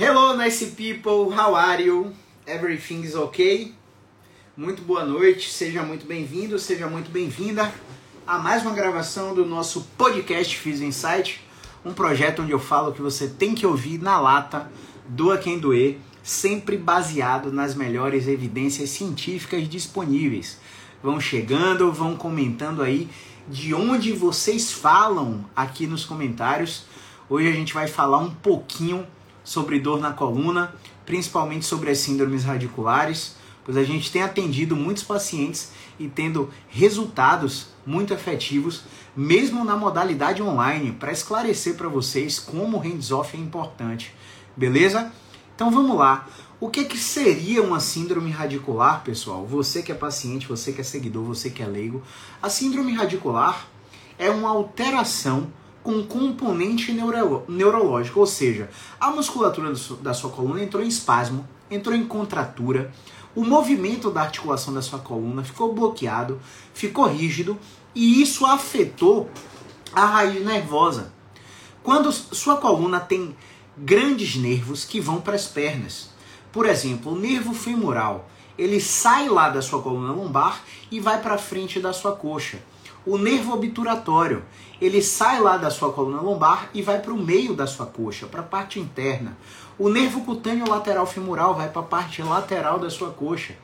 Hello, nice people. How are you? Everything is okay? Muito boa noite. Seja muito bem-vindo, seja muito bem-vinda a mais uma gravação do nosso podcast Fiz Insight, um projeto onde eu falo que você tem que ouvir na lata, doa quem doer, sempre baseado nas melhores evidências científicas disponíveis. Vão chegando, vão comentando aí de onde vocês falam aqui nos comentários. Hoje a gente vai falar um pouquinho sobre dor na coluna, principalmente sobre as síndromes radiculares, pois a gente tem atendido muitos pacientes e tendo resultados muito efetivos, mesmo na modalidade online, para esclarecer para vocês como o hands-off é importante. Beleza? Então vamos lá. O que, que seria uma síndrome radicular, pessoal? Você que é paciente, você que é seguidor, você que é leigo. A síndrome radicular é uma alteração com componente neuro, neurológico, ou seja, a musculatura da sua coluna entrou em espasmo, entrou em contratura, o movimento da articulação da sua coluna ficou bloqueado, ficou rígido e isso afetou a raiz nervosa. Quando sua coluna tem grandes nervos que vão para as pernas, por exemplo, o nervo femoral, ele sai lá da sua coluna lombar e vai para frente da sua coxa. O nervo obturatório, ele sai lá da sua coluna lombar e vai para o meio da sua coxa, para a parte interna. O nervo cutâneo lateral femoral vai para a parte lateral da sua coxa.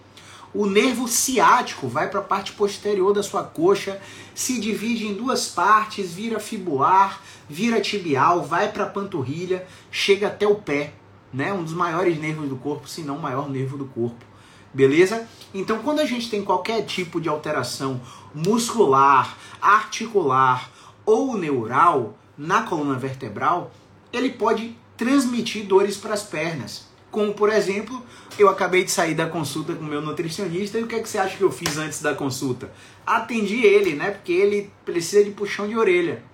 O nervo ciático vai para a parte posterior da sua coxa, se divide em duas partes, vira fibular, vira tibial, vai para a panturrilha, chega até o pé, né? Um dos maiores nervos do corpo, se não o maior nervo do corpo. Beleza? Então, quando a gente tem qualquer tipo de alteração muscular, articular ou neural na coluna vertebral, ele pode transmitir dores para as pernas. Como, por exemplo, eu acabei de sair da consulta com o meu nutricionista e o que, é que você acha que eu fiz antes da consulta? Atendi ele, né? Porque ele precisa de puxão de orelha.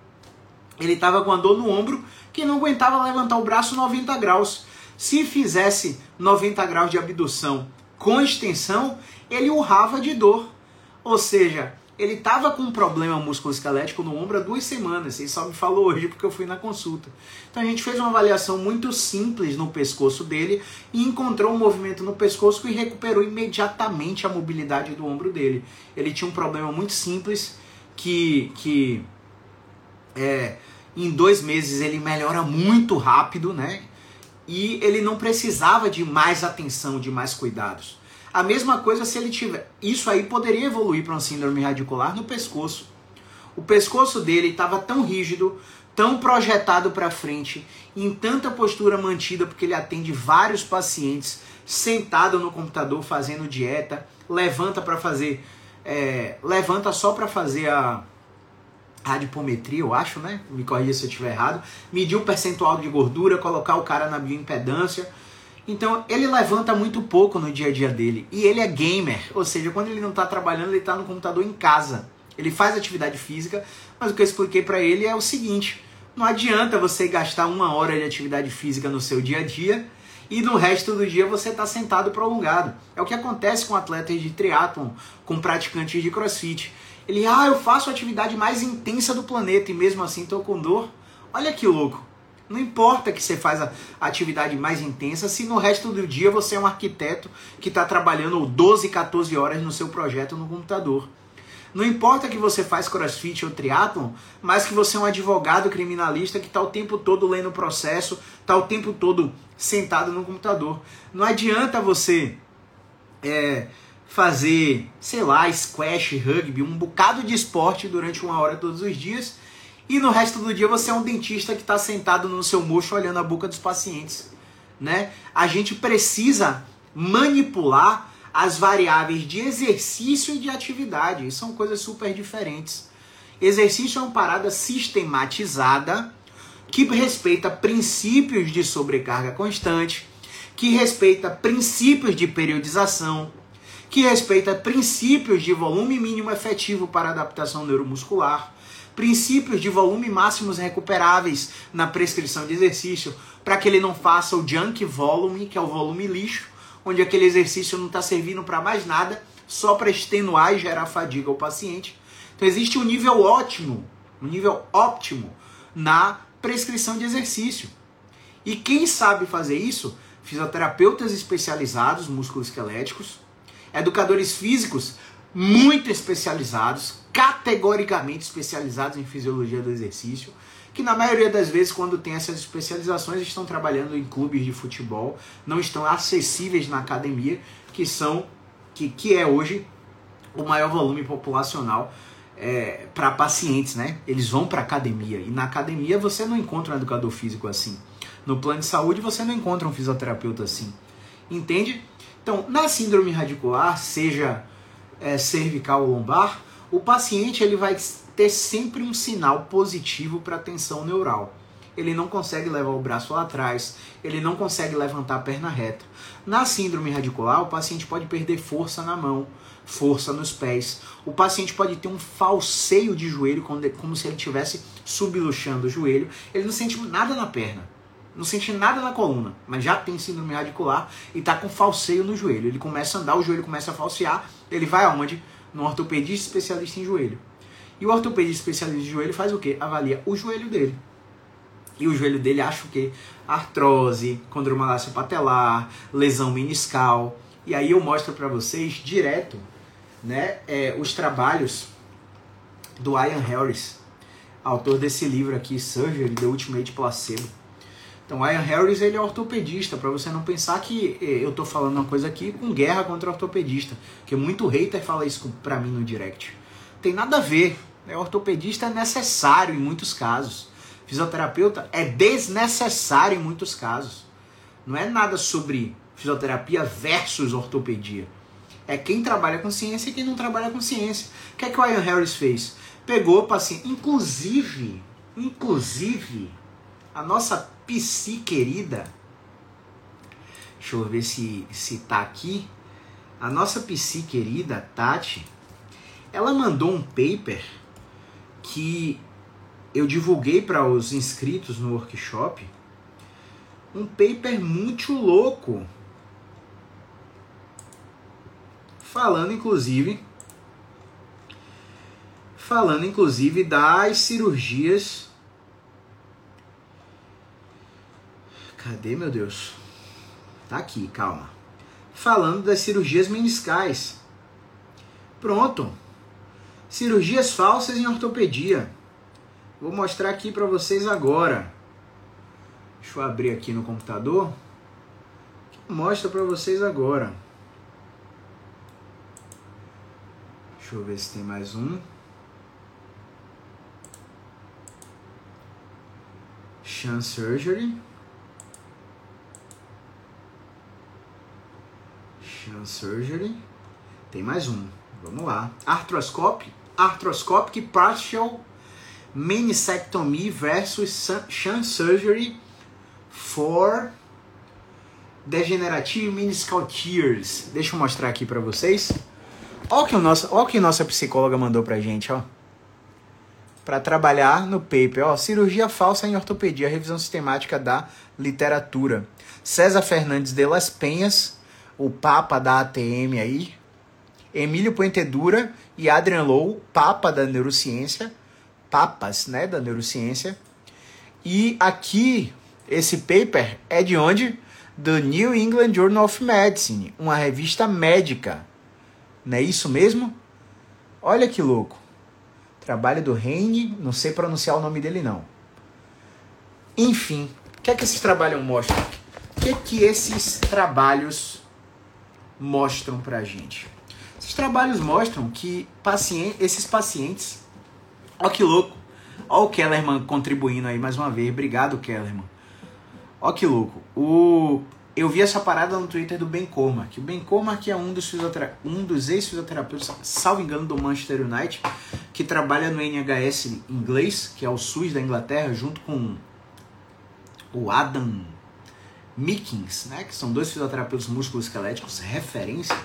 Ele estava com a dor no ombro que não aguentava levantar o braço 90 graus. Se fizesse 90 graus de abdução com extensão, ele urrava de dor. Ou seja, ele estava com um problema musculoesquelético no ombro há duas semanas. Ele só me falou hoje porque eu fui na consulta. Então a gente fez uma avaliação muito simples no pescoço dele e encontrou um movimento no pescoço e recuperou imediatamente a mobilidade do ombro dele. Ele tinha um problema muito simples que, que é, em dois meses ele melhora muito rápido, né? E ele não precisava de mais atenção, de mais cuidados. A mesma coisa se ele tiver. Isso aí poderia evoluir para uma síndrome radicular no pescoço. O pescoço dele estava tão rígido, tão projetado para frente, em tanta postura mantida, porque ele atende vários pacientes sentado no computador fazendo dieta, levanta para fazer, é, levanta só para fazer a radipometria, eu acho, né? Me corrija se eu estiver errado. Medir o percentual de gordura, colocar o cara na bioimpedância então ele levanta muito pouco no dia a dia dele. E ele é gamer, ou seja, quando ele não está trabalhando, ele está no computador em casa. Ele faz atividade física, mas o que eu expliquei para ele é o seguinte: não adianta você gastar uma hora de atividade física no seu dia a dia e no resto do dia você está sentado prolongado. É o que acontece com atletas de triatlon, com praticantes de crossfit. Ele, ah, eu faço a atividade mais intensa do planeta e mesmo assim estou com dor. Olha que louco. Não importa que você faz a atividade mais intensa, se no resto do dia você é um arquiteto que está trabalhando 12, 14 horas no seu projeto no computador. Não importa que você faz crossfit ou triatlon, mas que você é um advogado criminalista que está o tempo todo lendo o processo, está o tempo todo sentado no computador. Não adianta você é, fazer, sei lá, squash, rugby, um bocado de esporte durante uma hora todos os dias e no resto do dia você é um dentista que está sentado no seu mocho olhando a boca dos pacientes. Né? A gente precisa manipular as variáveis de exercício e de atividade. São coisas super diferentes. Exercício é uma parada sistematizada que respeita princípios de sobrecarga constante, que respeita princípios de periodização, que respeita princípios de volume mínimo efetivo para adaptação neuromuscular princípios de volume máximos recuperáveis na prescrição de exercício, para que ele não faça o junk volume, que é o volume lixo, onde aquele exercício não está servindo para mais nada, só para extenuar e gerar fadiga ao paciente. Então existe um nível ótimo, um nível óptimo na prescrição de exercício. E quem sabe fazer isso? Fisioterapeutas especializados, músculos esqueléticos, educadores físicos muito especializados, categoricamente especializados em fisiologia do exercício, que na maioria das vezes, quando tem essas especializações, estão trabalhando em clubes de futebol, não estão acessíveis na academia, que são que, que é hoje o maior volume populacional é, para pacientes, né? Eles vão para academia e na academia você não encontra um educador físico assim. No plano de saúde você não encontra um fisioterapeuta assim. Entende? Então, na síndrome radicular, seja é, cervical ou lombar, o paciente ele vai ter sempre um sinal positivo para tensão neural. Ele não consegue levar o braço lá atrás, ele não consegue levantar a perna reta. Na síndrome radicular, o paciente pode perder força na mão, força nos pés. O paciente pode ter um falseio de joelho, como se ele estivesse subluxando o joelho. Ele não sente nada na perna, não sente nada na coluna, mas já tem síndrome radicular e está com falseio no joelho. Ele começa a andar, o joelho começa a falsear, ele vai aonde? No ortopedista especialista em joelho. E o ortopedista especialista em joelho faz o quê? Avalia o joelho dele. E o joelho dele acha o quê? Artrose, condromalácia patelar, lesão meniscal. E aí eu mostro para vocês direto né, é, os trabalhos do Ian Harris, autor desse livro aqui, Surgery, The Ultimate Placebo. Então, Ian Harris ele é ortopedista, para você não pensar que é, eu estou falando uma coisa aqui com guerra contra ortopedista, que muito hater fala isso para mim no direct. Tem nada a ver. Né? Ortopedista é necessário em muitos casos. Fisioterapeuta é desnecessário em muitos casos. Não é nada sobre fisioterapia versus ortopedia. É quem trabalha com ciência e quem não trabalha com ciência. O que é que o Ian Harris fez? Pegou paciente, inclusive, inclusive, a nossa psi querida, deixa eu ver se, se tá aqui, a nossa psi querida, Tati, ela mandou um paper que eu divulguei para os inscritos no workshop. Um paper muito louco. Falando inclusive falando inclusive das cirurgias Cadê, meu Deus? Tá aqui, calma. Falando das cirurgias meniscais. Pronto. Cirurgias falsas em ortopedia. Vou mostrar aqui para vocês agora. Deixa eu abrir aqui no computador. Mostra para vocês agora. Deixa eu ver se tem mais um. Shan Surgery. Shan Surgery. Tem mais um. Vamos lá. Arthroscope. Arthroscopic Partial meniscectomy versus shunt surgery for degenerative meniscal tears. Deixa eu mostrar aqui para vocês. Olha o que o nosso, o que nossa psicóloga mandou pra gente, ó. Para trabalhar no paper, ó, cirurgia falsa em ortopedia, revisão sistemática da literatura. César Fernandes de Las Penhas, o papa da ATM aí, Emílio Puentedura e Adrian Low, papa da neurociência, papas, né, da neurociência. E aqui esse paper é de onde? Do New England Journal of Medicine, uma revista médica. Não é isso mesmo? Olha que louco. Trabalho do Heine, não sei pronunciar o nome dele não. Enfim, o que é que esses trabalhos mostram? O que é que esses trabalhos mostram pra gente? Esses trabalhos mostram que paciente, esses pacientes Ó que louco. Ó o Kellerman contribuindo aí mais uma vez. Obrigado, Kellerman. Ó que louco. O... Eu vi essa parada no Twitter do Ben Cormack. O Ben Cormack é um dos, fisiotera... um dos ex-fisioterapeutas, salvo engano, do Manchester United, que trabalha no NHS inglês, que é o SUS da Inglaterra, junto com o Adam Mickens, né, que são dois fisioterapeutas musculoesqueléticos referência.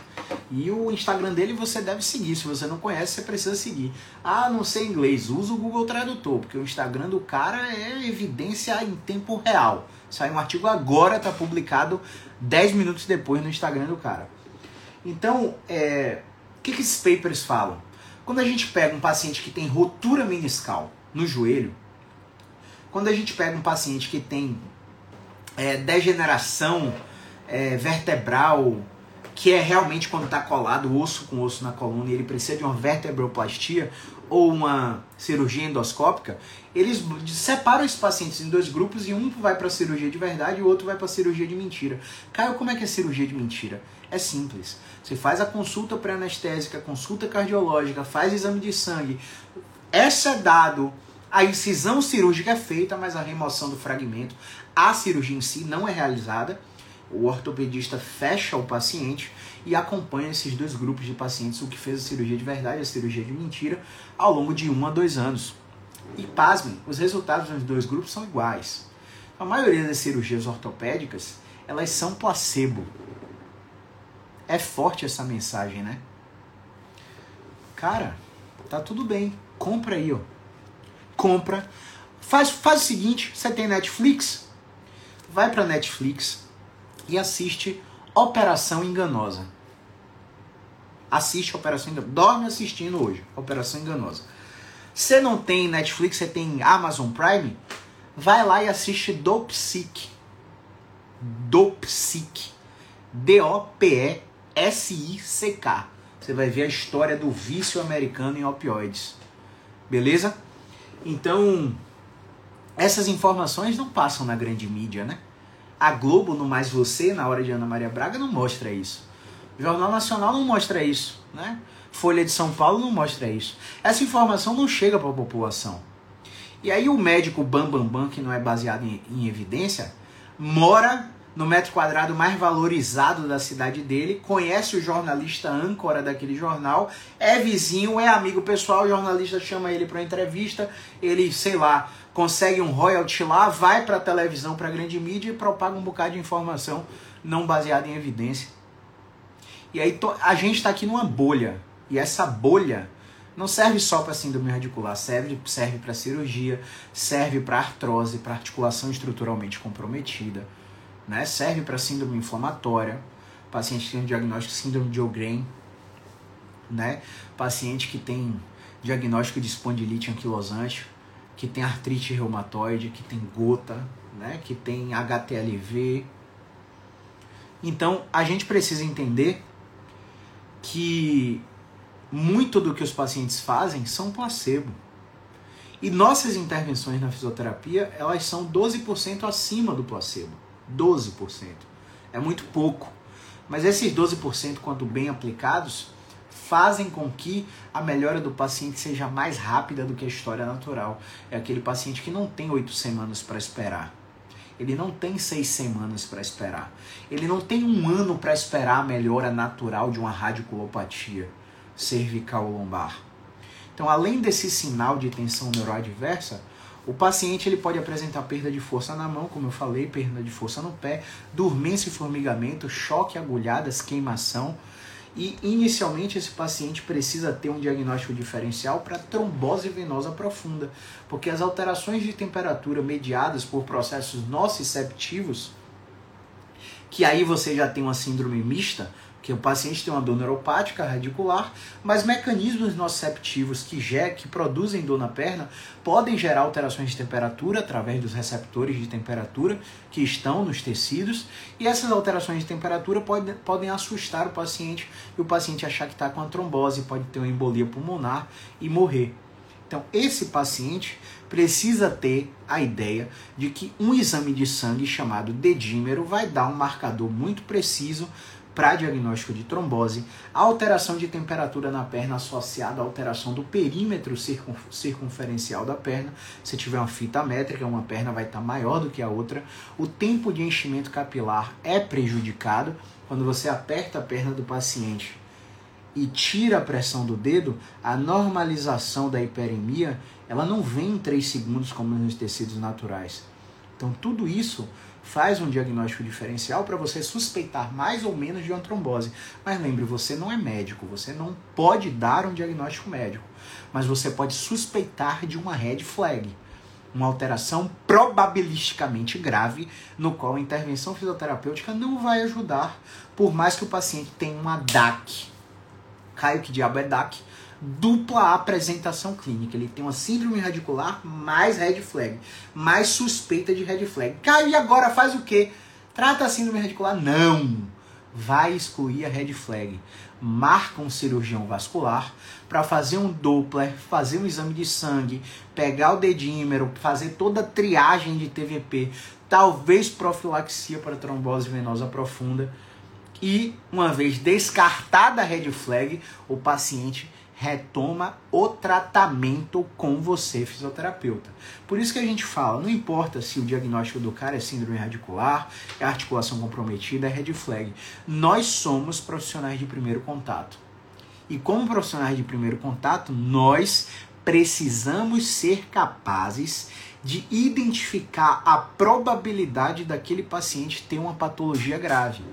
E o Instagram dele você deve seguir. Se você não conhece, você precisa seguir. Ah, não sei inglês, usa o Google Tradutor, porque o Instagram do cara é evidência em tempo real. Sai um artigo agora, está publicado 10 minutos depois no Instagram do cara. Então, é, o que, que esses papers falam? Quando a gente pega um paciente que tem rotura meniscal no joelho, quando a gente pega um paciente que tem é, degeneração é, vertebral, que é realmente quando está colado osso com osso na coluna e ele precisa de uma vertebroplastia ou uma cirurgia endoscópica, eles separam esses pacientes em dois grupos e um vai para a cirurgia de verdade e o outro vai para a cirurgia de mentira. Caio, como é que é cirurgia de mentira? É simples. Você faz a consulta pré-anestésica, consulta cardiológica, faz exame de sangue. É dado, a incisão cirúrgica é feita, mas a remoção do fragmento, a cirurgia em si não é realizada o ortopedista fecha o paciente e acompanha esses dois grupos de pacientes, o que fez a cirurgia de verdade e a cirurgia de mentira, ao longo de um a dois anos. E pasmem, os resultados dos dois grupos são iguais. A maioria das cirurgias ortopédicas, elas são placebo. É forte essa mensagem, né? Cara, tá tudo bem. Compra aí, ó. Compra. Faz, faz o seguinte, você tem Netflix? Vai pra Netflix, e assiste Operação Enganosa. Assiste Operação Enganosa. Dorme assistindo hoje, Operação Enganosa. Você não tem Netflix, você tem Amazon Prime? Vai lá e assiste Dopsic. Dopsic. D-O-P-E-S-I-C-K. Você vai ver a história do vício americano em opioides. Beleza? Então, essas informações não passam na grande mídia, né? A Globo, no Mais Você, na hora de Ana Maria Braga, não mostra isso. O Jornal Nacional não mostra isso, né? Folha de São Paulo não mostra isso. Essa informação não chega para a população. E aí o médico Bambambam, Bam Bam, que não é baseado em, em evidência, mora no metro quadrado mais valorizado da cidade dele, conhece o jornalista âncora daquele jornal, é vizinho, é amigo pessoal, o jornalista chama ele para entrevista, ele, sei lá, consegue um royalty lá, vai para a televisão, para a grande mídia e propaga um bocado de informação não baseada em evidência. E aí a gente está aqui numa bolha. E essa bolha não serve só para síndrome radicular, serve serve para cirurgia, serve para artrose, para articulação estruturalmente comprometida, né? Serve para síndrome inflamatória, paciente que tem diagnóstico de síndrome de Ogren, né? Paciente que tem diagnóstico de espondilite anquilosante, que tem artrite reumatoide, que tem gota, né, que tem HTLV. Então, a gente precisa entender que muito do que os pacientes fazem são placebo. E nossas intervenções na fisioterapia, elas são 12% acima do placebo. 12%. É muito pouco. Mas esses 12%, quando bem aplicados, fazem com que a melhora do paciente seja mais rápida do que a história natural. É aquele paciente que não tem oito semanas para esperar. Ele não tem seis semanas para esperar. Ele não tem um ano para esperar a melhora natural de uma radiculopatia cervical lombar. Então, além desse sinal de tensão neuroadversa, o paciente ele pode apresentar perda de força na mão, como eu falei, perda de força no pé, dormência e formigamento, choque, agulhadas, queimação, e inicialmente esse paciente precisa ter um diagnóstico diferencial para trombose venosa profunda, porque as alterações de temperatura mediadas por processos nociceptivos, que aí você já tem uma síndrome mista, que o paciente tem uma dor neuropática radicular, mas mecanismos nociceptivos que, que produzem dor na perna podem gerar alterações de temperatura através dos receptores de temperatura que estão nos tecidos, e essas alterações de temperatura pode, podem assustar o paciente e o paciente achar que está com a trombose, pode ter uma embolia pulmonar e morrer. Então, esse paciente precisa ter a ideia de que um exame de sangue chamado dedímero vai dar um marcador muito preciso para diagnóstico de trombose, alteração de temperatura na perna associada à alteração do perímetro circunferencial da perna. Se tiver uma fita métrica, uma perna vai estar tá maior do que a outra. O tempo de enchimento capilar é prejudicado quando você aperta a perna do paciente e tira a pressão do dedo, a normalização da hiperemia, ela não vem em 3 segundos como nos tecidos naturais. Então tudo isso faz um diagnóstico diferencial para você suspeitar mais ou menos de uma trombose. Mas lembre, você não é médico, você não pode dar um diagnóstico médico, mas você pode suspeitar de uma red flag, uma alteração probabilisticamente grave, no qual a intervenção fisioterapêutica não vai ajudar, por mais que o paciente tenha uma DAC. Caio, que diabo é DAC? Dupla apresentação clínica. Ele tem uma síndrome radicular mais red flag, mais suspeita de red flag. Cara, e agora faz o quê? Trata a síndrome radicular? Não! Vai excluir a red flag. Marca um cirurgião vascular para fazer um Doppler, fazer um exame de sangue, pegar o dedímero, fazer toda a triagem de TVP, talvez profilaxia para trombose venosa profunda. E, uma vez descartada a red flag, o paciente retoma o tratamento com você, fisioterapeuta. Por isso que a gente fala, não importa se o diagnóstico do cara é síndrome radicular, é articulação comprometida, é red flag. Nós somos profissionais de primeiro contato. E como profissionais de primeiro contato, nós precisamos ser capazes de identificar a probabilidade daquele paciente ter uma patologia grave.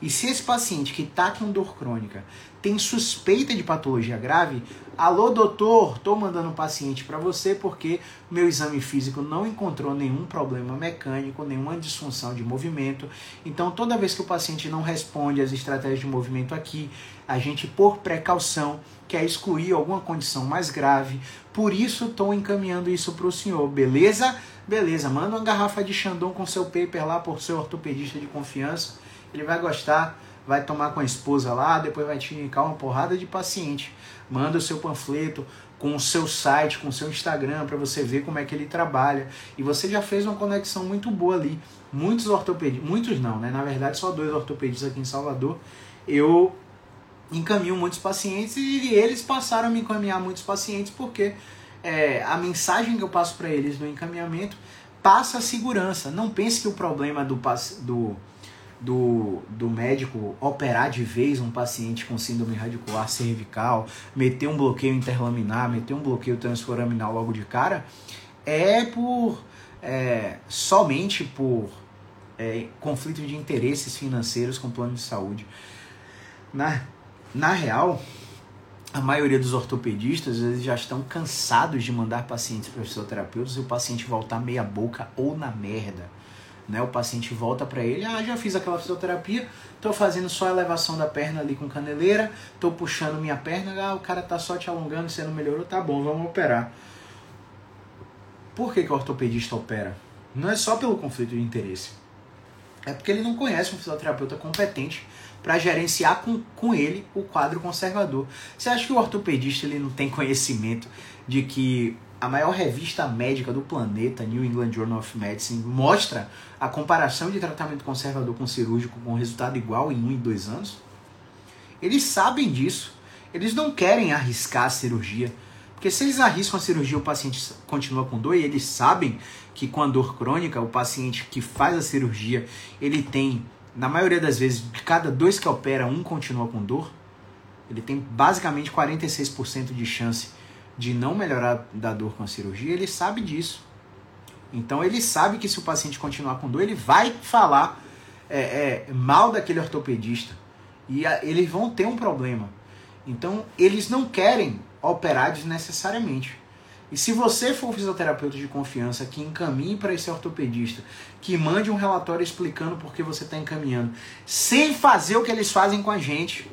E se esse paciente que está com dor crônica tem suspeita de patologia grave, alô doutor, estou mandando um paciente para você porque meu exame físico não encontrou nenhum problema mecânico, nenhuma disfunção de movimento. Então toda vez que o paciente não responde às estratégias de movimento aqui, a gente por precaução quer excluir alguma condição mais grave. Por isso estou encaminhando isso para o senhor, beleza? Beleza, manda uma garrafa de Chandon com seu paper lá por seu ortopedista de confiança. Ele vai gostar vai tomar com a esposa lá, depois vai te indicar uma porrada de paciente. Manda o seu panfleto com o seu site, com o seu Instagram, para você ver como é que ele trabalha. E você já fez uma conexão muito boa ali. Muitos ortopedistas, muitos não, né? Na verdade, só dois ortopedistas aqui em Salvador. Eu encaminho muitos pacientes e eles passaram a me encaminhar muitos pacientes porque é, a mensagem que eu passo para eles no encaminhamento passa a segurança. Não pense que o problema do, do do, do médico operar de vez um paciente com síndrome radicular cervical, meter um bloqueio interlaminar, meter um bloqueio transforaminal logo de cara, é por é, somente por é, conflito de interesses financeiros com plano de saúde. Na, na real, a maioria dos ortopedistas eles já estão cansados de mandar pacientes para fisioterapeutas e o paciente voltar meia boca ou na merda. Né? O paciente volta para ele, ah, já fiz aquela fisioterapia, estou fazendo só a elevação da perna ali com caneleira, estou puxando minha perna, ah, o cara tá só te alongando, você não melhorou, tá bom, vamos operar. Por que, que o ortopedista opera? Não é só pelo conflito de interesse. É porque ele não conhece um fisioterapeuta competente para gerenciar com, com ele o quadro conservador. Você acha que o ortopedista ele não tem conhecimento de que a maior revista médica do planeta, New England Journal of Medicine, mostra a comparação de tratamento conservador com cirúrgico com resultado igual em um e dois anos? Eles sabem disso. Eles não querem arriscar a cirurgia. Porque se eles arriscam a cirurgia, o paciente continua com dor e eles sabem que com a dor crônica, o paciente que faz a cirurgia, ele tem, na maioria das vezes, de cada dois que opera, um continua com dor. Ele tem basicamente 46% de chance de não melhorar da dor com a cirurgia, ele sabe disso. Então ele sabe que se o paciente continuar com dor, ele vai falar é, é, mal daquele ortopedista. E a, eles vão ter um problema. Então eles não querem operar desnecessariamente. E se você for fisioterapeuta de confiança que encaminhe para esse ortopedista, que mande um relatório explicando por que você está encaminhando, sem fazer o que eles fazem com a gente,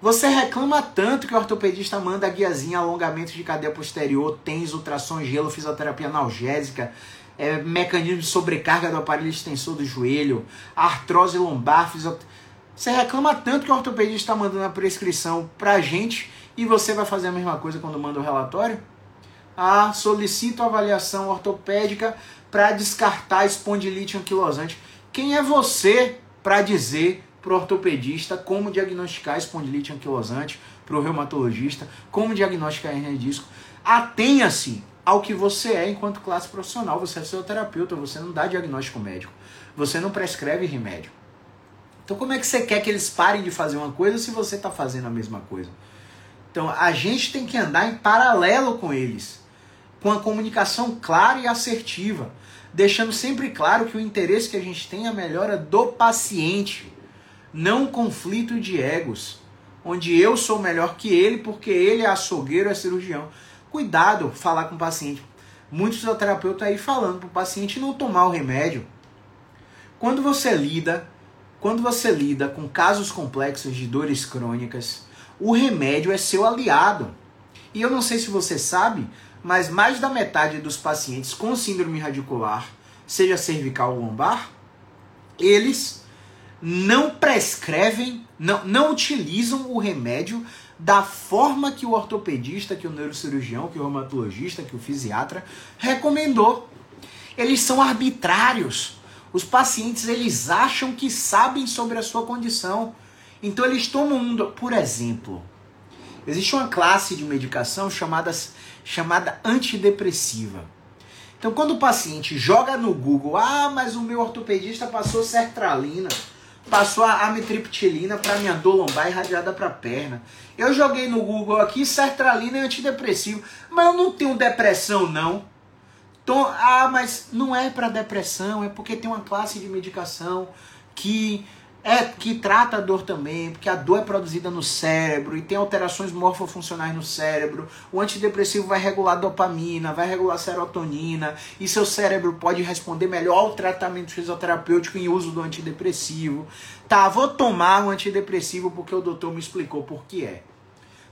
você reclama tanto que o ortopedista manda guiazinha, alongamento de cadeia posterior, tens, ultrassom, gelo, fisioterapia analgésica, é, mecanismo de sobrecarga do aparelho extensor do joelho, artrose lombar, fisioterapia. Você reclama tanto que o ortopedista está mandando a prescrição pra gente e você vai fazer a mesma coisa quando manda o relatório? Ah, solicito avaliação ortopédica para descartar espondilite anquilosante. Quem é você para dizer para o ortopedista como diagnosticar espondilite anquilosante, para o reumatologista, como diagnosticar hernia de disco. Atenha-se ao que você é enquanto classe profissional. Você é seu terapeuta, você não dá diagnóstico médico, você não prescreve remédio. Então, como é que você quer que eles parem de fazer uma coisa se você está fazendo a mesma coisa? Então, a gente tem que andar em paralelo com eles, com a comunicação clara e assertiva, deixando sempre claro que o interesse que a gente tem é a melhora do paciente não conflito de egos, onde eu sou melhor que ele porque ele é açougueiro, é cirurgião. Cuidado falar com o paciente. Muitos fisioterapeutas aí falando para o paciente não tomar o remédio. Quando você lida, quando você lida com casos complexos de dores crônicas, o remédio é seu aliado. E eu não sei se você sabe, mas mais da metade dos pacientes com síndrome radicular, seja cervical ou lombar, eles não prescrevem, não, não utilizam o remédio da forma que o ortopedista, que o neurocirurgião, que o reumatologista, que o fisiatra recomendou. Eles são arbitrários. Os pacientes eles acham que sabem sobre a sua condição. Então eles tomam um, por exemplo, existe uma classe de medicação chamada, chamada antidepressiva. Então quando o paciente joga no Google, ah, mas o meu ortopedista passou sertralina, passou a amitriptilina para minha dor lombar irradiada para a perna. Eu joguei no Google aqui, sertralina é antidepressivo, mas eu não tenho depressão não. Ah, mas não é para depressão, é porque tem uma classe de medicação que é que trata a dor também, porque a dor é produzida no cérebro e tem alterações morfofuncionais no cérebro. O antidepressivo vai regular dopamina, vai regular serotonina, e seu cérebro pode responder melhor ao tratamento fisioterapêutico em uso do antidepressivo. Tá, vou tomar o antidepressivo porque o doutor me explicou por que é.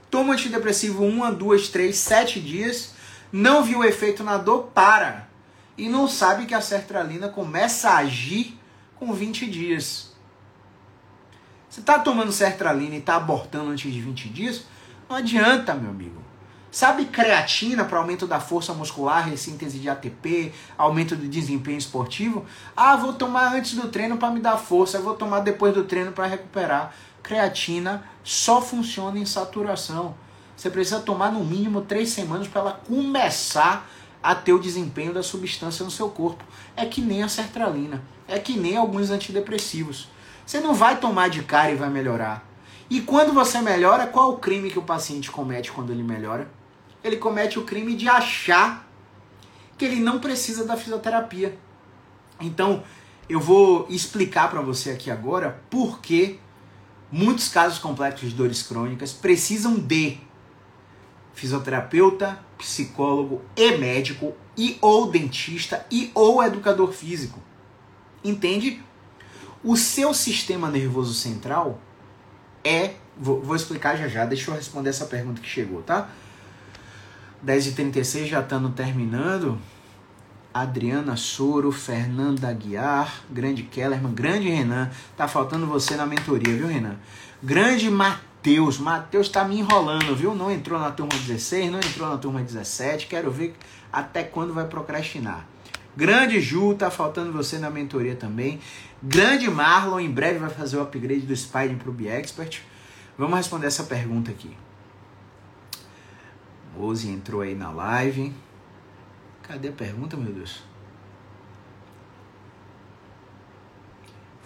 Toma antidepressivo 1, 2, 3, 7 dias, não viu efeito na dor, para. E não sabe que a sertralina começa a agir com 20 dias. Você está tomando sertralina e está abortando antes de 20 dias? Não adianta, meu amigo. Sabe creatina para aumento da força muscular, ressíntese de ATP, aumento do desempenho esportivo? Ah, vou tomar antes do treino para me dar força, vou tomar depois do treino para recuperar. Creatina só funciona em saturação. Você precisa tomar no mínimo três semanas para ela começar a ter o desempenho da substância no seu corpo. É que nem a sertralina, é que nem alguns antidepressivos. Você não vai tomar de cara e vai melhorar. E quando você melhora, qual o crime que o paciente comete quando ele melhora? Ele comete o crime de achar que ele não precisa da fisioterapia. Então, eu vou explicar para você aqui agora por que muitos casos complexos de dores crônicas precisam de fisioterapeuta, psicólogo e médico e ou dentista e ou educador físico. Entende? O seu sistema nervoso central é. Vou, vou explicar já já, deixa eu responder essa pergunta que chegou, tá? 10h36 já estando terminando. Adriana Soro, Fernanda Aguiar, grande Kellerman, grande Renan. Tá faltando você na mentoria, viu, Renan? Grande Matheus. Matheus tá me enrolando, viu? Não entrou na turma 16, não entrou na turma 17. Quero ver até quando vai procrastinar. Grande Ju, tá faltando você na mentoria também. Grande Marlon, em breve vai fazer o upgrade do Spiding pro Expert. Vamos responder essa pergunta aqui. Rose entrou aí na live. Cadê a pergunta, meu Deus?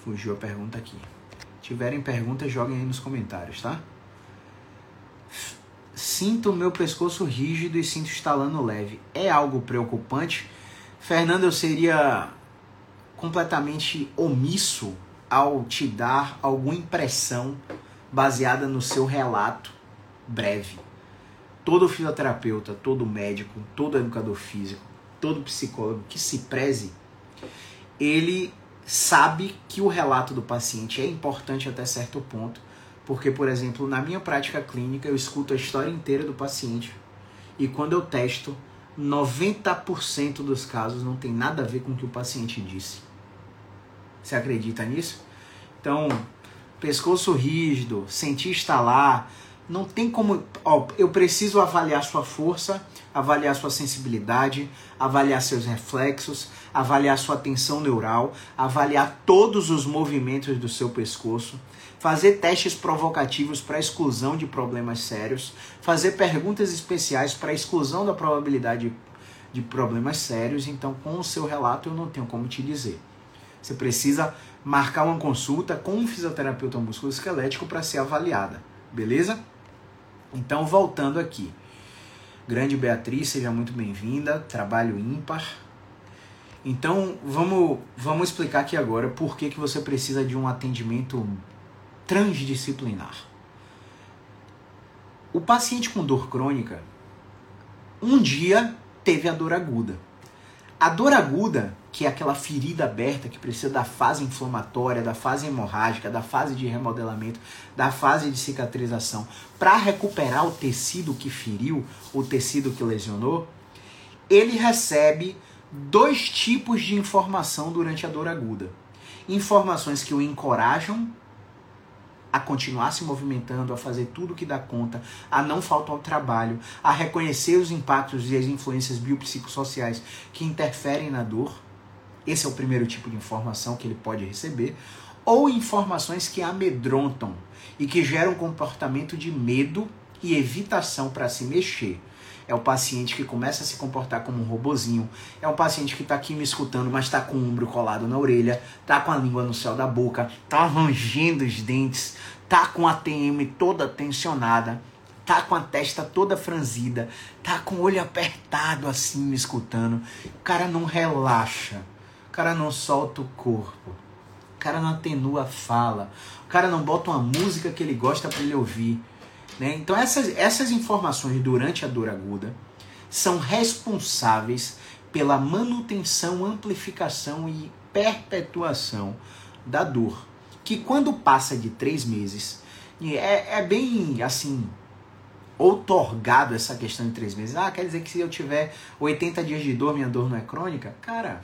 Fugiu a pergunta aqui. Tiverem perguntas, joguem aí nos comentários, tá? Sinto o meu pescoço rígido e sinto estalando leve. É algo preocupante? Fernando, eu seria completamente omisso ao te dar alguma impressão baseada no seu relato breve. Todo fisioterapeuta, todo médico, todo educador físico, todo psicólogo que se preze, ele sabe que o relato do paciente é importante até certo ponto, porque, por exemplo, na minha prática clínica, eu escuto a história inteira do paciente e quando eu testo, 90% dos casos não tem nada a ver com o que o paciente disse. Você acredita nisso? Então, pescoço rígido, sentir estalar, não tem como. Ó, eu preciso avaliar sua força, avaliar sua sensibilidade, avaliar seus reflexos, avaliar sua tensão neural, avaliar todos os movimentos do seu pescoço, fazer testes provocativos para exclusão de problemas sérios, fazer perguntas especiais para exclusão da probabilidade de problemas sérios. Então, com o seu relato, eu não tenho como te dizer. Você precisa marcar uma consulta com um fisioterapeuta musculoesquelético para ser avaliada, beleza? Então, voltando aqui. Grande Beatriz, seja muito bem-vinda. Trabalho ímpar. Então, vamos, vamos explicar aqui agora por que, que você precisa de um atendimento transdisciplinar. O paciente com dor crônica, um dia teve a dor aguda. A dor aguda, que é aquela ferida aberta que precisa da fase inflamatória, da fase hemorrágica, da fase de remodelamento, da fase de cicatrização, para recuperar o tecido que feriu, o tecido que lesionou, ele recebe dois tipos de informação durante a dor aguda. Informações que o encorajam a continuar se movimentando, a fazer tudo que dá conta, a não faltar ao trabalho, a reconhecer os impactos e as influências biopsicossociais que interferem na dor. Esse é o primeiro tipo de informação que ele pode receber. Ou informações que amedrontam e que geram comportamento de medo e evitação para se mexer. É o paciente que começa a se comportar como um robozinho. É um paciente que está aqui me escutando, mas está com o ombro colado na orelha, está com a língua no céu da boca, está rangendo os dentes, tá com a TM toda tensionada, tá com a testa toda franzida, tá com o olho apertado assim me escutando. O cara não relaxa. O cara não solta o corpo. O cara não atenua a fala. O cara não bota uma música que ele gosta para ele ouvir. Né? Então essas, essas informações durante a dor aguda são responsáveis pela manutenção, amplificação e perpetuação da dor. Que quando passa de três meses, é, é bem assim, outorgado essa questão de três meses. Ah, quer dizer que se eu tiver 80 dias de dor, minha dor não é crônica? Cara,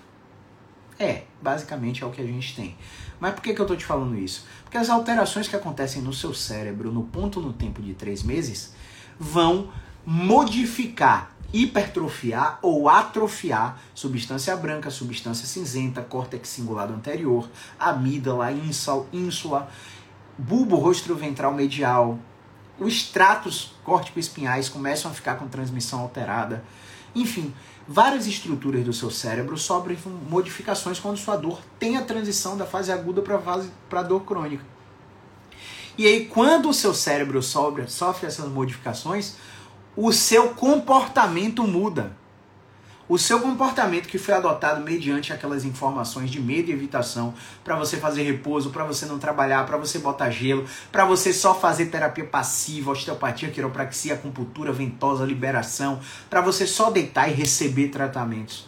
é, basicamente é o que a gente tem. Mas por que, que eu estou te falando isso? Porque as alterações que acontecem no seu cérebro no ponto no tempo de três meses vão modificar, hipertrofiar ou atrofiar substância branca, substância cinzenta, córtex cingulado anterior, amígdala, ínsula, bulbo rostro ventral medial. Os tratos córtico-espinhais começam a ficar com transmissão alterada. Enfim, várias estruturas do seu cérebro sofrem modificações quando sua dor tem a transição da fase aguda para a fase para dor crônica. E aí, quando o seu cérebro sofre, sofre essas modificações, o seu comportamento muda o seu comportamento que foi adotado mediante aquelas informações de medo e evitação, para você fazer repouso, para você não trabalhar, para você botar gelo, para você só fazer terapia passiva, osteopatia, quiropraxia, acupuntura, ventosa, liberação, para você só deitar e receber tratamentos.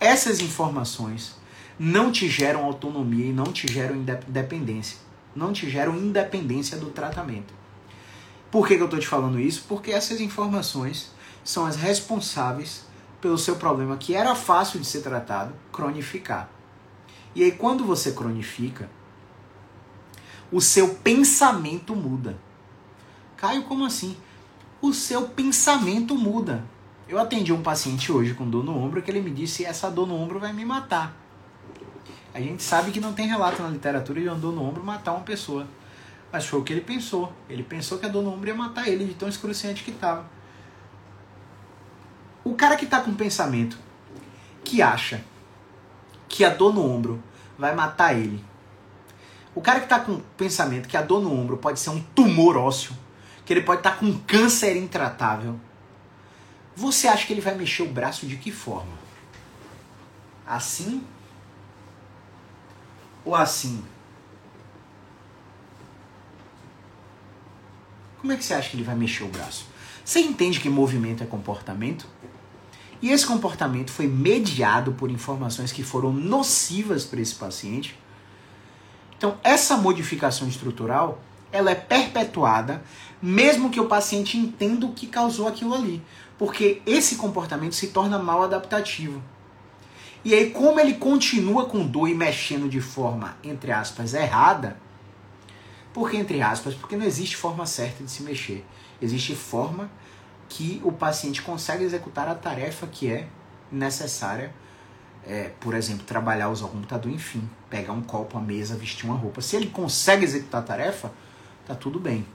Essas informações não te geram autonomia e não te geram independência. Não te geram independência do tratamento. Por que, que eu estou te falando isso? Porque essas informações são as responsáveis pelo seu problema que era fácil de ser tratado, cronificar. E aí, quando você cronifica, o seu pensamento muda. Caio, como assim? O seu pensamento muda. Eu atendi um paciente hoje com dor no ombro que ele me disse: essa dor no ombro vai me matar. A gente sabe que não tem relato na literatura de uma dor no ombro matar uma pessoa. Mas foi o que ele pensou. Ele pensou que a dor no ombro ia matar ele de tão excruciante que estava. O cara que tá com pensamento que acha que a dor no ombro vai matar ele. O cara que tá com pensamento que a dor no ombro pode ser um tumor ósseo, que ele pode estar tá com um câncer intratável. Você acha que ele vai mexer o braço de que forma? Assim? Ou assim? Como é que você acha que ele vai mexer o braço? Você entende que movimento é comportamento? E esse comportamento foi mediado por informações que foram nocivas para esse paciente. Então, essa modificação estrutural, ela é perpetuada mesmo que o paciente entenda o que causou aquilo ali, porque esse comportamento se torna mal adaptativo. E aí, como ele continua com dor e mexendo de forma, entre aspas, errada, por que entre aspas? Porque não existe forma certa de se mexer. Existe forma que o paciente consegue executar a tarefa que é necessária, é, por exemplo, trabalhar, usar o computador, enfim, pegar um copo, uma mesa, vestir uma roupa. Se ele consegue executar a tarefa, tá tudo bem.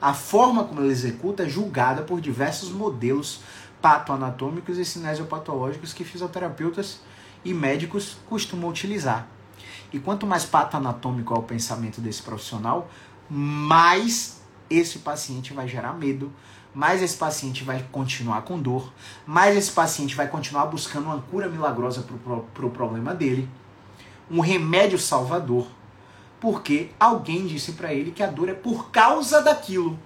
A forma como ele executa é julgada por diversos modelos patoanatômicos e cinesiopatológicos que fisioterapeutas e médicos costumam utilizar. E quanto mais patoanatômico é o pensamento desse profissional, mais esse paciente vai gerar medo, mais esse paciente vai continuar com dor, mais esse paciente vai continuar buscando uma cura milagrosa para o pro problema dele, um remédio salvador, porque alguém disse para ele que a dor é por causa daquilo.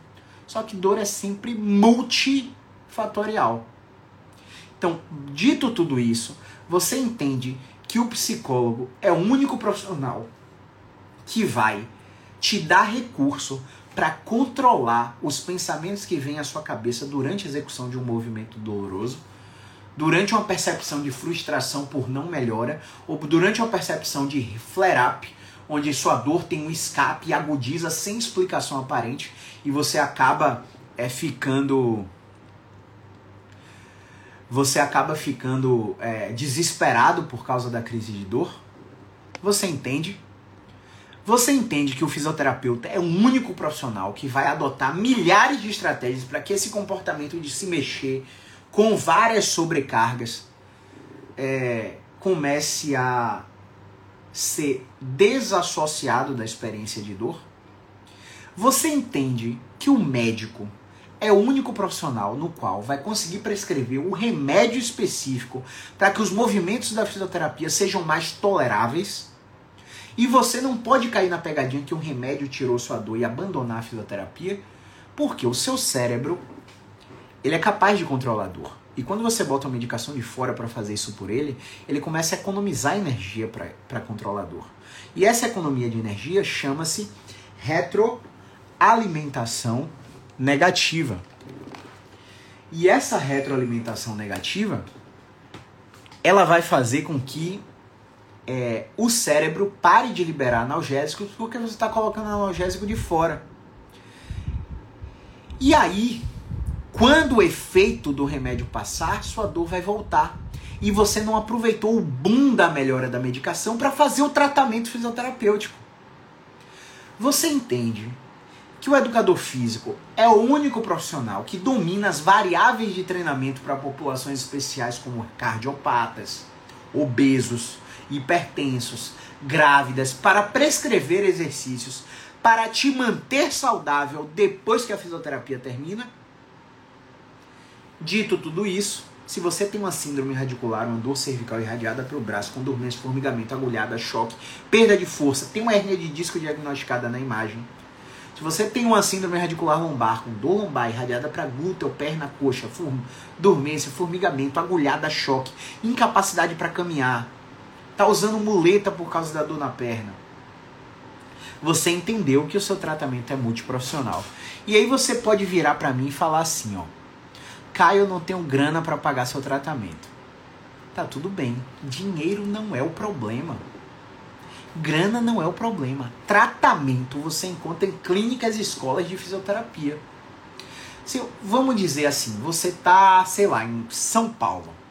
Só que dor é sempre multifatorial. Então, dito tudo isso, você entende que o psicólogo é o único profissional que vai te dar recurso para controlar os pensamentos que vêm à sua cabeça durante a execução de um movimento doloroso, durante uma percepção de frustração por não melhora, ou durante uma percepção de flare-up, onde sua dor tem um escape e agudiza sem explicação aparente e você acaba é, ficando você acaba ficando é, desesperado por causa da crise de dor. Você entende? Você entende que o fisioterapeuta é o único profissional que vai adotar milhares de estratégias para que esse comportamento de se mexer com várias sobrecargas é, comece a ser desassociado da experiência de dor? Você entende que o médico é o único profissional no qual vai conseguir prescrever um remédio específico para que os movimentos da fisioterapia sejam mais toleráveis? E você não pode cair na pegadinha que um remédio tirou sua dor e abandonar a fisioterapia, porque o seu cérebro ele é capaz de controlar a dor. E quando você bota uma medicação de fora para fazer isso por ele, ele começa a economizar energia para controlar a dor. E essa economia de energia chama-se retroalimentação negativa. E essa retroalimentação negativa, ela vai fazer com que é, o cérebro pare de liberar analgésicos porque você está colocando analgésico de fora. E aí, quando o efeito do remédio passar, sua dor vai voltar. E você não aproveitou o boom da melhora da medicação para fazer o tratamento fisioterapêutico. Você entende que o educador físico é o único profissional que domina as variáveis de treinamento para populações especiais como cardiopatas, obesos, hipertensos, grávidas, para prescrever exercícios para te manter saudável depois que a fisioterapia termina. Dito tudo isso, se você tem uma síndrome radicular, uma dor cervical irradiada pelo braço, com dormência, formigamento, agulhada, choque, perda de força, tem uma hernia de disco diagnosticada na imagem, se você tem uma síndrome radicular lombar, com dor lombar irradiada para glúteo, perna, coxa, form... dormência, formigamento, agulhada, choque, incapacidade para caminhar, tá usando muleta por causa da dor na perna. Você entendeu que o seu tratamento é multiprofissional. E aí você pode virar para mim e falar assim, ó: "Caio, eu não tenho grana para pagar seu tratamento". Tá tudo bem. Dinheiro não é o problema. Grana não é o problema. Tratamento você encontra em clínicas e escolas de fisioterapia. Se, vamos dizer assim, você tá, sei lá, em São Paulo.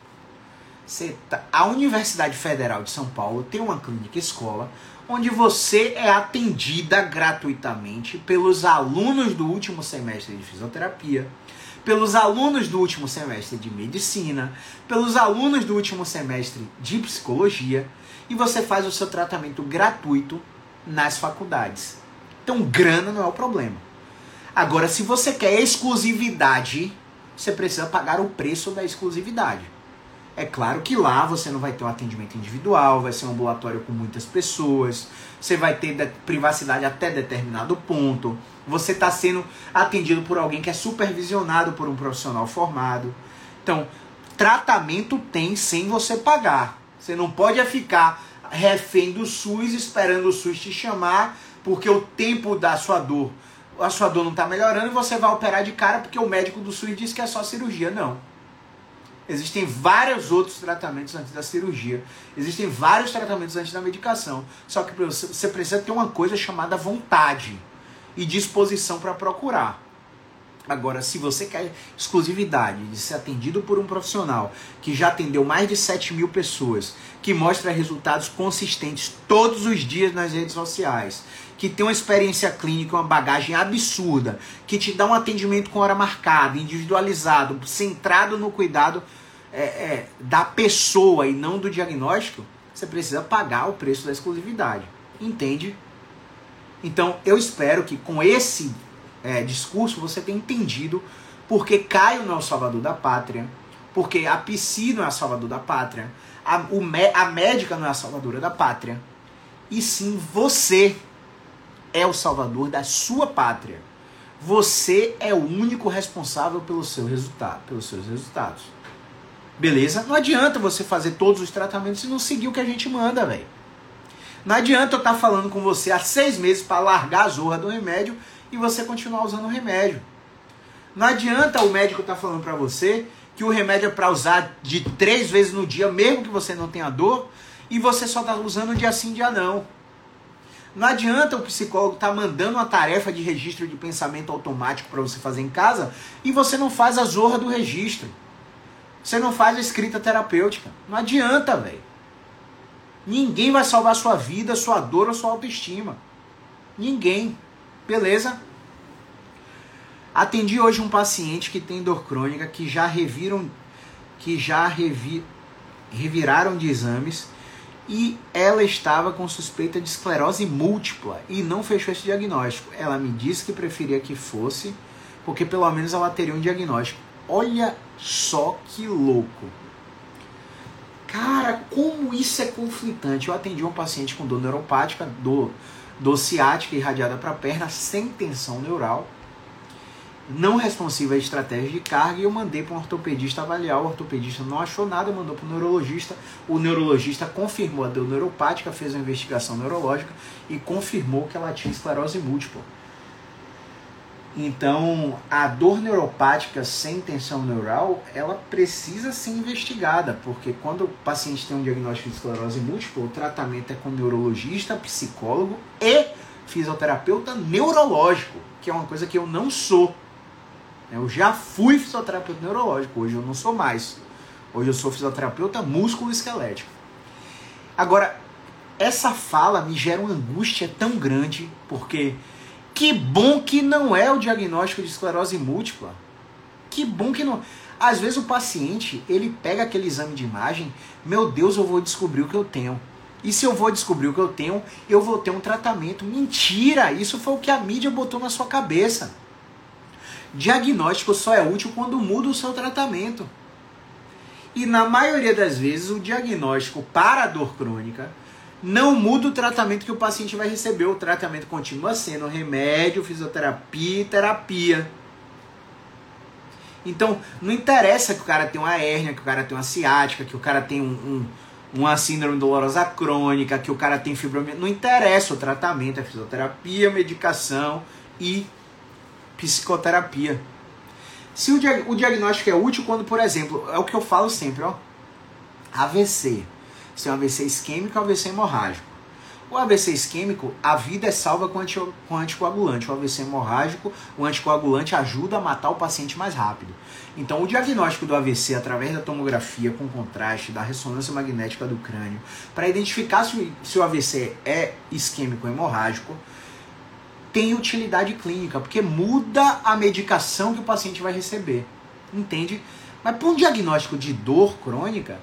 Tá, a Universidade Federal de São Paulo tem uma clínica escola onde você é atendida gratuitamente pelos alunos do último semestre de fisioterapia, pelos alunos do último semestre de medicina, pelos alunos do último semestre de psicologia e você faz o seu tratamento gratuito nas faculdades. Então, grana não é o problema. Agora, se você quer exclusividade, você precisa pagar o preço da exclusividade. É claro que lá você não vai ter um atendimento individual, vai ser um ambulatório com muitas pessoas, você vai ter privacidade até determinado ponto, você está sendo atendido por alguém que é supervisionado por um profissional formado. Então, tratamento tem sem você pagar. Você não pode é ficar refém do SUS esperando o SUS te chamar porque o tempo da sua dor, a sua dor não está melhorando e você vai operar de cara porque o médico do SUS disse que é só cirurgia. Não. Existem vários outros tratamentos antes da cirurgia. Existem vários tratamentos antes da medicação. Só que você precisa ter uma coisa chamada vontade e disposição para procurar. Agora, se você quer exclusividade de ser atendido por um profissional que já atendeu mais de 7 mil pessoas, que mostra resultados consistentes todos os dias nas redes sociais, que tem uma experiência clínica, uma bagagem absurda, que te dá um atendimento com hora marcada, individualizado, centrado no cuidado é, é, da pessoa e não do diagnóstico, você precisa pagar o preço da exclusividade. Entende? Então, eu espero que com esse é, discurso você tem entendido porque Caio não é o salvador da pátria, porque a Psi não é a salvador da pátria, a, o, a médica não é a salvadora da pátria, e sim você é o salvador da sua pátria. Você é o único responsável pelo seu resultado, pelos seus resultados. Beleza? Não adianta você fazer todos os tratamentos e não seguir o que a gente manda, velho. Não adianta eu estar tá falando com você há seis meses para largar a zorra do remédio e você continuar usando o remédio. Não adianta o médico estar tá falando para você que o remédio é para usar de três vezes no dia, mesmo que você não tenha dor, e você só está usando dia sim, dia não. Não adianta o psicólogo estar tá mandando uma tarefa de registro de pensamento automático para você fazer em casa e você não faz a zorra do registro. Você não faz a escrita terapêutica. Não adianta, velho. Ninguém vai salvar sua vida, sua dor ou sua autoestima. Ninguém. Beleza? Atendi hoje um paciente que tem dor crônica, que já reviram, que já revi, reviraram de exames e ela estava com suspeita de esclerose múltipla e não fechou esse diagnóstico. Ela me disse que preferia que fosse, porque pelo menos ela teria um diagnóstico. Olha só que louco. Cara, como isso é conflitante. Eu atendi um paciente com dor neuropática, dor, dor ciática irradiada para a perna, sem tensão neural, não responsiva à estratégia de carga, e eu mandei para um ortopedista avaliar. O ortopedista não achou nada, mandou para o neurologista. O neurologista confirmou a dor neuropática, fez uma investigação neurológica e confirmou que ela tinha esclerose múltipla. Então, a dor neuropática sem tensão neural, ela precisa ser investigada, porque quando o paciente tem um diagnóstico de esclerose múltipla, o tratamento é com neurologista, psicólogo e fisioterapeuta neurológico, que é uma coisa que eu não sou. Eu já fui fisioterapeuta neurológico, hoje eu não sou mais. Hoje eu sou fisioterapeuta músculo-esquelético. Agora, essa fala me gera uma angústia tão grande, porque que bom que não é o diagnóstico de esclerose múltipla. Que bom que não. Às vezes o paciente, ele pega aquele exame de imagem, meu Deus, eu vou descobrir o que eu tenho. E se eu vou descobrir o que eu tenho, eu vou ter um tratamento. Mentira! Isso foi o que a mídia botou na sua cabeça. Diagnóstico só é útil quando muda o seu tratamento. E na maioria das vezes, o diagnóstico para a dor crônica não muda o tratamento que o paciente vai receber. O tratamento continua sendo remédio, fisioterapia e terapia. Então, não interessa que o cara tenha uma hérnia, que o cara tenha uma ciática, que o cara tenha um, um, uma síndrome dolorosa crônica, que o cara tem fibromialgia. Não interessa o tratamento, é fisioterapia, medicação e psicoterapia. Se o, o diagnóstico é útil quando, por exemplo, é o que eu falo sempre, ó. AVC se é um AVC isquêmico ou AVC hemorrágico. O AVC isquêmico, a vida é salva com, anti, com anticoagulante. O AVC hemorrágico, o anticoagulante ajuda a matar o paciente mais rápido. Então, o diagnóstico do AVC através da tomografia com contraste, da ressonância magnética do crânio, para identificar se, se o AVC é isquêmico ou hemorrágico, tem utilidade clínica, porque muda a medicação que o paciente vai receber. Entende? Mas para um diagnóstico de dor crônica,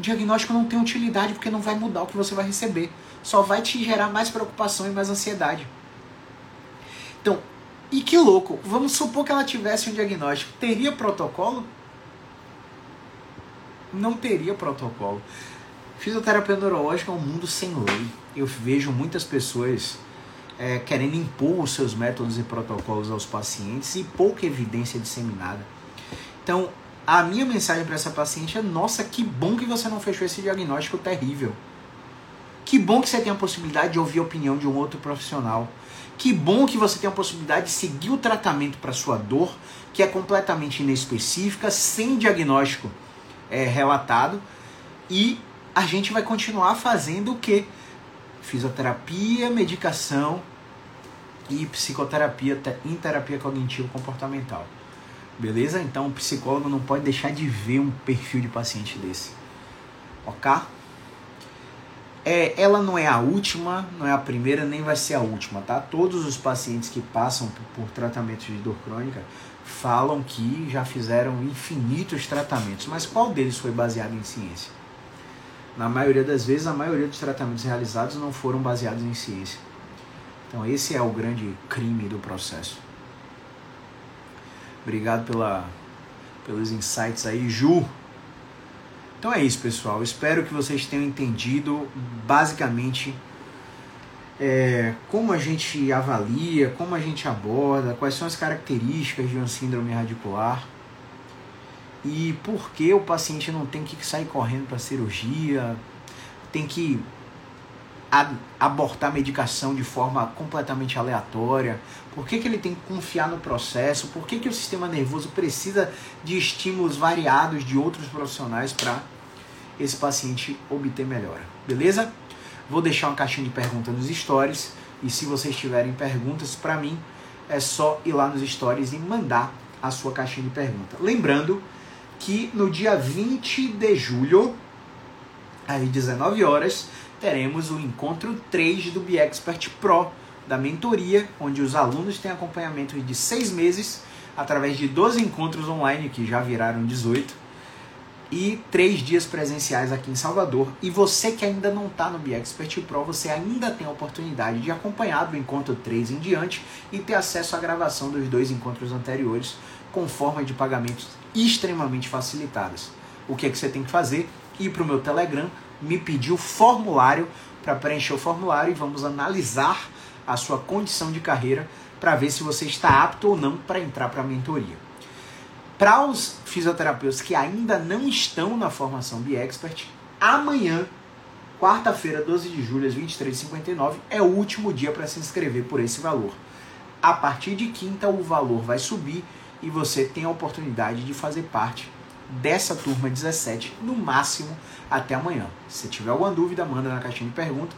diagnóstico não tem utilidade porque não vai mudar o que você vai receber. Só vai te gerar mais preocupação e mais ansiedade. Então, e que louco, vamos supor que ela tivesse um diagnóstico. Teria protocolo? Não teria protocolo. Fisioterapia neurológica é um mundo sem lei. Eu vejo muitas pessoas é, querendo impor os seus métodos e protocolos aos pacientes e pouca evidência disseminada. Então, a minha mensagem para essa paciente é: nossa, que bom que você não fechou esse diagnóstico terrível. Que bom que você tem a possibilidade de ouvir a opinião de um outro profissional. Que bom que você tem a possibilidade de seguir o tratamento para sua dor, que é completamente inespecífica, sem diagnóstico é, relatado. E a gente vai continuar fazendo o que? Fisioterapia, medicação e psicoterapia em terapia cognitivo comportamental. Beleza? Então o psicólogo não pode deixar de ver um perfil de paciente desse. Ok? É, ela não é a última, não é a primeira, nem vai ser a última, tá? Todos os pacientes que passam por, por tratamento de dor crônica falam que já fizeram infinitos tratamentos, mas qual deles foi baseado em ciência? Na maioria das vezes, a maioria dos tratamentos realizados não foram baseados em ciência. Então, esse é o grande crime do processo. Obrigado pela, pelos insights aí, Ju. Então é isso, pessoal. Espero que vocês tenham entendido basicamente é, como a gente avalia, como a gente aborda, quais são as características de uma síndrome radicular. e por que o paciente não tem que sair correndo para cirurgia, tem que abortar medicação de forma completamente aleatória? Por que, que ele tem que confiar no processo? Por que, que o sistema nervoso precisa de estímulos variados de outros profissionais para esse paciente obter melhora? Beleza? Vou deixar uma caixinha de perguntas nos stories e se vocês tiverem perguntas para mim, é só ir lá nos stories e mandar a sua caixinha de pergunta. Lembrando que no dia 20 de julho, às 19 horas, teremos o encontro 3 do BeExpert Pro, da mentoria, onde os alunos têm acompanhamento de seis meses, através de 12 encontros online, que já viraram 18, e três dias presenciais aqui em Salvador. E você que ainda não está no BeExpert Pro, você ainda tem a oportunidade de acompanhar do encontro 3 em diante e ter acesso à gravação dos dois encontros anteriores com forma de pagamentos extremamente facilitadas. O que é que você tem que fazer? Ir para o meu Telegram, me pedir o formulário para preencher o formulário e vamos analisar a sua condição de carreira para ver se você está apto ou não para entrar para a mentoria. Para os fisioterapeutas que ainda não estão na formação de expert, amanhã, quarta-feira, 12 de julho, às 23h59, é o último dia para se inscrever por esse valor. A partir de quinta, o valor vai subir e você tem a oportunidade de fazer parte dessa turma 17, no máximo até amanhã. Se tiver alguma dúvida, manda na caixinha de pergunta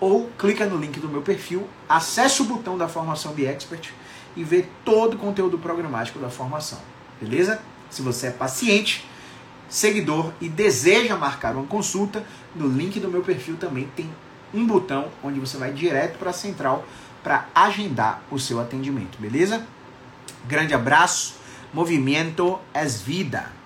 ou clica no link do meu perfil, acesse o botão da formação de expert e vê todo o conteúdo programático da formação. Beleza? Se você é paciente, seguidor e deseja marcar uma consulta, no link do meu perfil também tem um botão onde você vai direto para a central para agendar o seu atendimento, beleza? Grande abraço, movimento é vida.